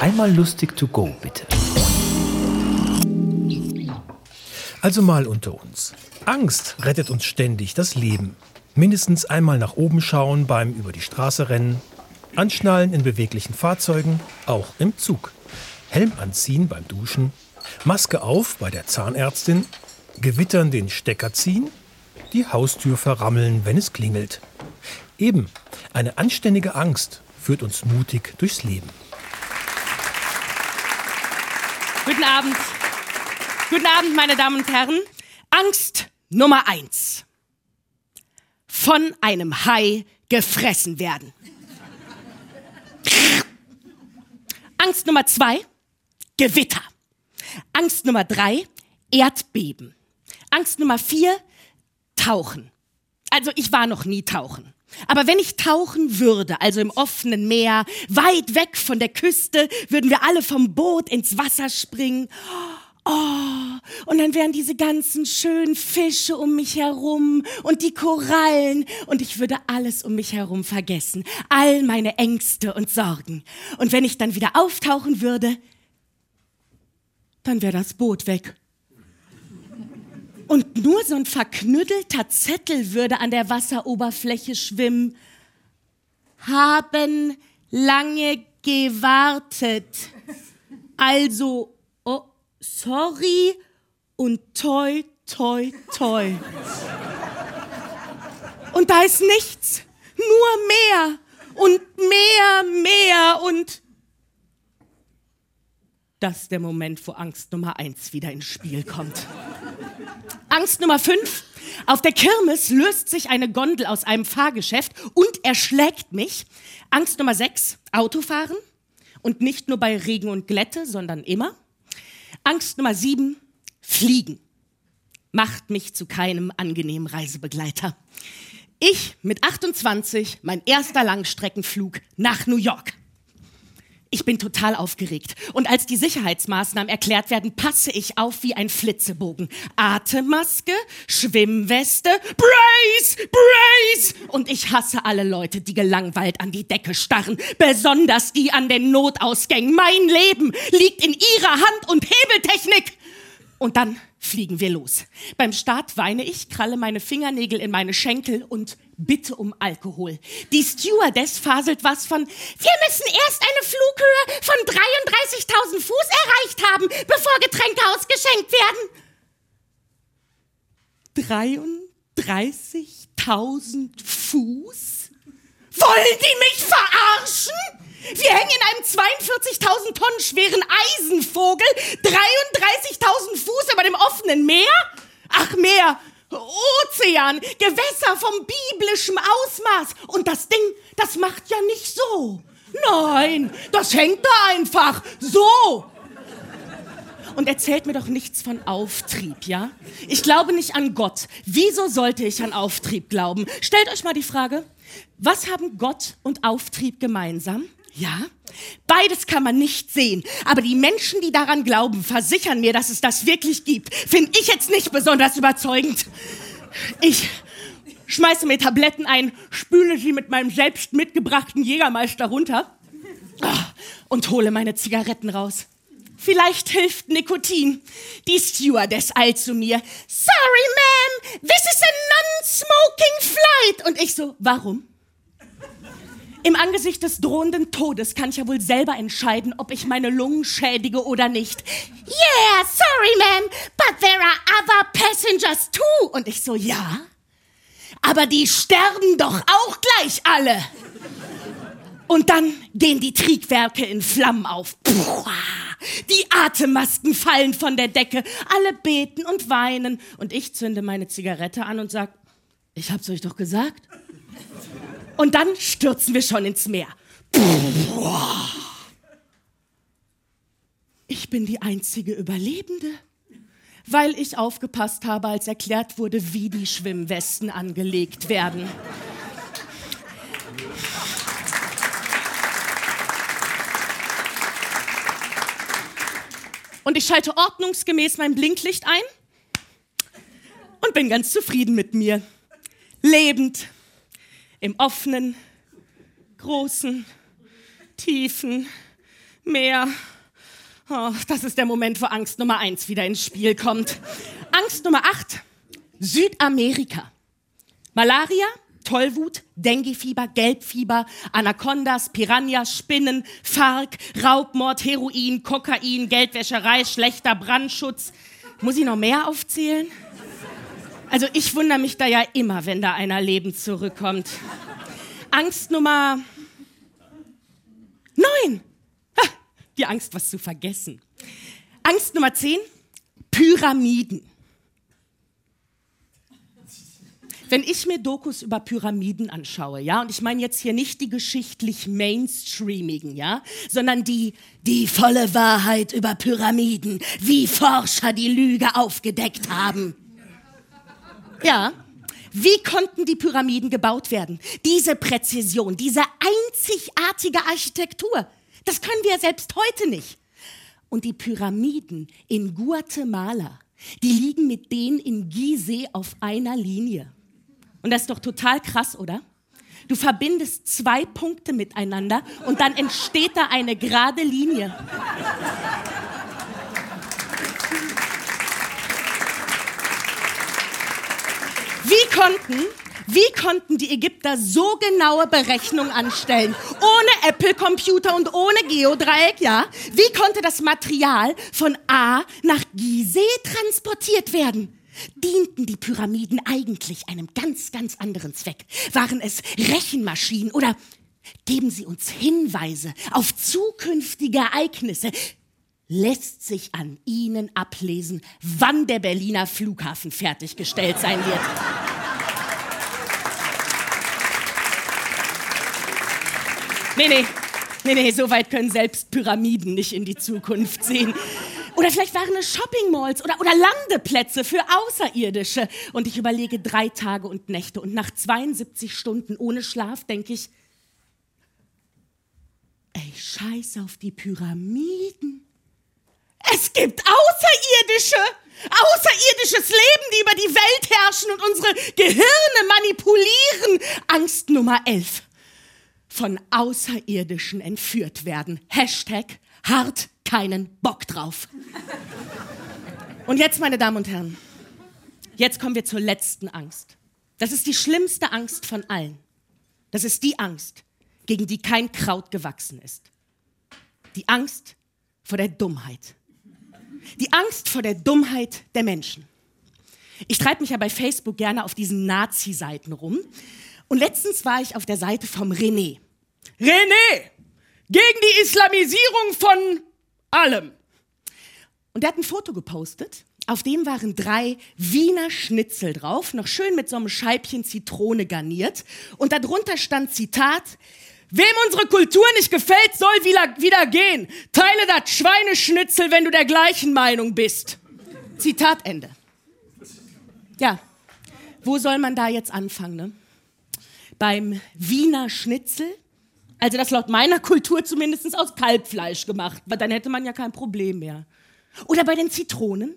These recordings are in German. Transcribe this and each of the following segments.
Einmal lustig to go, bitte. Also mal unter uns. Angst rettet uns ständig das Leben. Mindestens einmal nach oben schauen beim über die Straße rennen, anschnallen in beweglichen Fahrzeugen, auch im Zug. Helm anziehen beim Duschen, Maske auf bei der Zahnärztin, gewittern den Stecker ziehen, die Haustür verrammeln, wenn es klingelt. Eben, eine anständige Angst führt uns mutig durchs Leben. Guten Abend. Guten Abend, meine Damen und Herren. Angst Nummer eins. Von einem Hai gefressen werden. Angst Nummer zwei. Gewitter. Angst Nummer drei. Erdbeben. Angst Nummer vier. Tauchen. Also ich war noch nie tauchen. Aber wenn ich tauchen würde, also im offenen Meer, weit weg von der Küste, würden wir alle vom Boot ins Wasser springen. Oh, und dann wären diese ganzen schönen Fische um mich herum und die Korallen und ich würde alles um mich herum vergessen, all meine Ängste und Sorgen. Und wenn ich dann wieder auftauchen würde, dann wäre das Boot weg. Und nur so ein verknüttelter Zettel würde an der Wasseroberfläche schwimmen. Haben lange gewartet. Also, oh, sorry und toi, toi, toi. Und da ist nichts. Nur mehr und mehr, mehr und das ist der Moment, wo Angst Nummer eins wieder ins Spiel kommt. Angst Nummer fünf. Auf der Kirmes löst sich eine Gondel aus einem Fahrgeschäft und erschlägt mich. Angst Nummer sechs. Autofahren. Und nicht nur bei Regen und Glätte, sondern immer. Angst Nummer sieben. Fliegen. Macht mich zu keinem angenehmen Reisebegleiter. Ich mit 28, mein erster Langstreckenflug nach New York. Ich bin total aufgeregt. Und als die Sicherheitsmaßnahmen erklärt werden, passe ich auf wie ein Flitzebogen. Atemmaske, Schwimmweste, Brace, Brace! Und ich hasse alle Leute, die gelangweilt an die Decke starren. Besonders die an den Notausgängen. Mein Leben liegt in ihrer Hand und Hebeltechnik. Und dann fliegen wir los. Beim Start weine ich, kralle meine Fingernägel in meine Schenkel und bitte um Alkohol. Die Stewardess faselt was von, wir müssen erst eine Flughöhe von 33.000 Fuß erreicht haben, bevor Getränke ausgeschenkt werden. 33.000 Fuß? Wollen die mich verarschen? Wir hängen in einem 42.000 Tonnen schweren Eisenvogel, 33.000 Fuß über dem offenen Meer? Ach, Meer, Ozean, Gewässer vom biblischen Ausmaß. Und das Ding, das macht ja nicht so. Nein, das hängt da einfach so. Und erzählt mir doch nichts von Auftrieb, ja? Ich glaube nicht an Gott. Wieso sollte ich an Auftrieb glauben? Stellt euch mal die Frage, was haben Gott und Auftrieb gemeinsam? Ja, beides kann man nicht sehen. Aber die Menschen, die daran glauben, versichern mir, dass es das wirklich gibt. Finde ich jetzt nicht besonders überzeugend. Ich schmeiße mir Tabletten ein, spüle sie mit meinem selbst mitgebrachten Jägermeister runter ah, und hole meine Zigaretten raus. Vielleicht hilft Nikotin. Die Stewardess eilt zu mir. Sorry, ma'am, this is a non-smoking flight. Und ich so, warum? Im Angesicht des drohenden Todes kann ich ja wohl selber entscheiden, ob ich meine Lungen schädige oder nicht. Yeah, sorry, ma'am, but there are other passengers too. Und ich so, ja, aber die sterben doch auch gleich alle. Und dann gehen die Triebwerke in Flammen auf. Puh, die Atemmasken fallen von der Decke. Alle beten und weinen. Und ich zünde meine Zigarette an und sag, ich hab's euch doch gesagt. Und dann stürzen wir schon ins Meer. Ich bin die einzige Überlebende, weil ich aufgepasst habe, als erklärt wurde, wie die Schwimmwesten angelegt werden. Und ich schalte ordnungsgemäß mein Blinklicht ein und bin ganz zufrieden mit mir. Lebend, im offenen, großen, tiefen Meer. Oh, das ist der Moment, wo Angst Nummer eins wieder ins Spiel kommt. Angst Nummer acht. Südamerika. Malaria, Tollwut, Denguefieber, Gelbfieber, Anacondas, Piranhas, Spinnen, Fark, Raubmord, Heroin, Kokain, Geldwäscherei, schlechter Brandschutz. Muss ich noch mehr aufzählen? Also ich wundere mich da ja immer, wenn da einer lebend zurückkommt. Angst Nummer neun. Die Angst, was zu vergessen. Angst Nummer zehn. Pyramiden. Wenn ich mir Dokus über Pyramiden anschaue, ja, und ich meine jetzt hier nicht die geschichtlich mainstreamigen, ja, sondern die, die volle Wahrheit über Pyramiden, wie Forscher die Lüge aufgedeckt haben. Ja, wie konnten die Pyramiden gebaut werden? Diese Präzision, diese einzigartige Architektur, das können wir selbst heute nicht. Und die Pyramiden in Guatemala, die liegen mit denen in Gizeh auf einer Linie. Und das ist doch total krass, oder? Du verbindest zwei Punkte miteinander und dann entsteht da eine gerade Linie. Wie konnten, wie konnten die Ägypter so genaue Berechnungen anstellen? Ohne Apple-Computer und ohne Geodreieck, ja? Wie konnte das Material von A nach Gizeh transportiert werden? Dienten die Pyramiden eigentlich einem ganz, ganz anderen Zweck? Waren es Rechenmaschinen oder geben sie uns Hinweise auf zukünftige Ereignisse? Lässt sich an ihnen ablesen, wann der Berliner Flughafen fertiggestellt sein wird? Nee, nee, nee, nee, so weit können selbst Pyramiden nicht in die Zukunft sehen. Oder vielleicht waren es Shopping-Malls oder, oder Landeplätze für Außerirdische. Und ich überlege drei Tage und Nächte. Und nach 72 Stunden ohne Schlaf denke ich, ey, scheiß auf die Pyramiden. Es gibt Außerirdische. Außerirdisches Leben, die über die Welt herrschen und unsere Gehirne manipulieren. Angst Nummer 11. Von Außerirdischen entführt werden. Hashtag hart keinen Bock drauf. Und jetzt, meine Damen und Herren, jetzt kommen wir zur letzten Angst. Das ist die schlimmste Angst von allen. Das ist die Angst, gegen die kein Kraut gewachsen ist. Die Angst vor der Dummheit. Die Angst vor der Dummheit der Menschen. Ich treibe mich ja bei Facebook gerne auf diesen Nazi-Seiten rum. Und letztens war ich auf der Seite vom René. René! Gegen die Islamisierung von allem. Und er hat ein Foto gepostet. Auf dem waren drei Wiener Schnitzel drauf, noch schön mit so einem Scheibchen Zitrone garniert. Und darunter stand Zitat, Wem unsere Kultur nicht gefällt, soll wieder, wieder gehen. Teile das Schweineschnitzel, wenn du der gleichen Meinung bist. Zitat Ende. Ja, wo soll man da jetzt anfangen? Ne? Beim Wiener Schnitzel? Also das laut meiner Kultur zumindest aus Kalbfleisch gemacht, weil dann hätte man ja kein Problem mehr. Oder bei den Zitronen?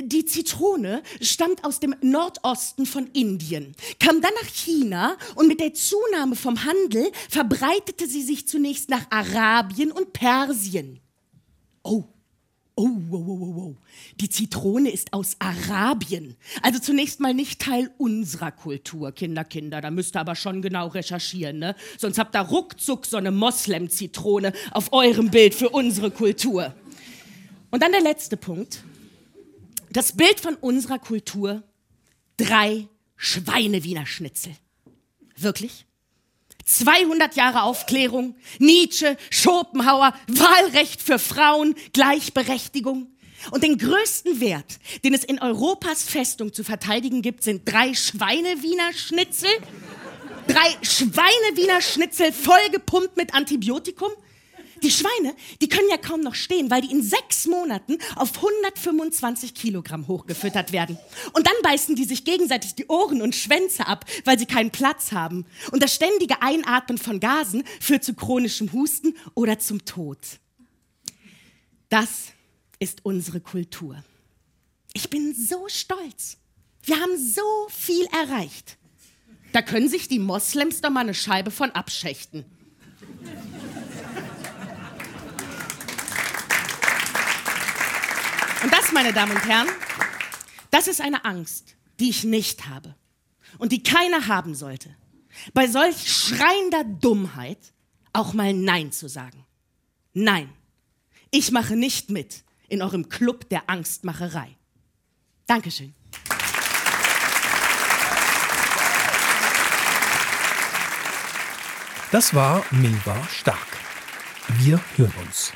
Die Zitrone stammt aus dem Nordosten von Indien, kam dann nach China und mit der Zunahme vom Handel verbreitete sie sich zunächst nach Arabien und Persien. Oh, Oh, wow, wow, wow. Die Zitrone ist aus Arabien. Also zunächst mal nicht Teil unserer Kultur, Kinder, Kinder. Da müsst ihr aber schon genau recherchieren, ne? Sonst habt ihr ruckzuck so eine Moslem-Zitrone auf eurem Bild für unsere Kultur. Und dann der letzte Punkt. Das Bild von unserer Kultur. Drei Schweine-Wiener Schnitzel. Wirklich? 200 Jahre Aufklärung, Nietzsche, Schopenhauer, Wahlrecht für Frauen, Gleichberechtigung. Und den größten Wert, den es in Europas Festung zu verteidigen gibt, sind drei Schweine-Wiener Schnitzel. Drei Schweine-Wiener Schnitzel vollgepumpt mit Antibiotikum die Schweine, die können ja kaum noch stehen, weil die in sechs Monaten auf 125 Kilogramm hochgefüttert werden. Und dann beißen die sich gegenseitig die Ohren und Schwänze ab, weil sie keinen Platz haben. Und das ständige Einatmen von Gasen führt zu chronischem Husten oder zum Tod. Das ist unsere Kultur. Ich bin so stolz. Wir haben so viel erreicht. Da können sich die Moslems doch mal eine Scheibe von abschächten. Und das, meine Damen und Herren, das ist eine Angst, die ich nicht habe und die keiner haben sollte. Bei solch schreiender Dummheit auch mal Nein zu sagen. Nein, ich mache nicht mit in eurem Club der Angstmacherei. Dankeschön. Das war Milva Stark. Wir hören uns.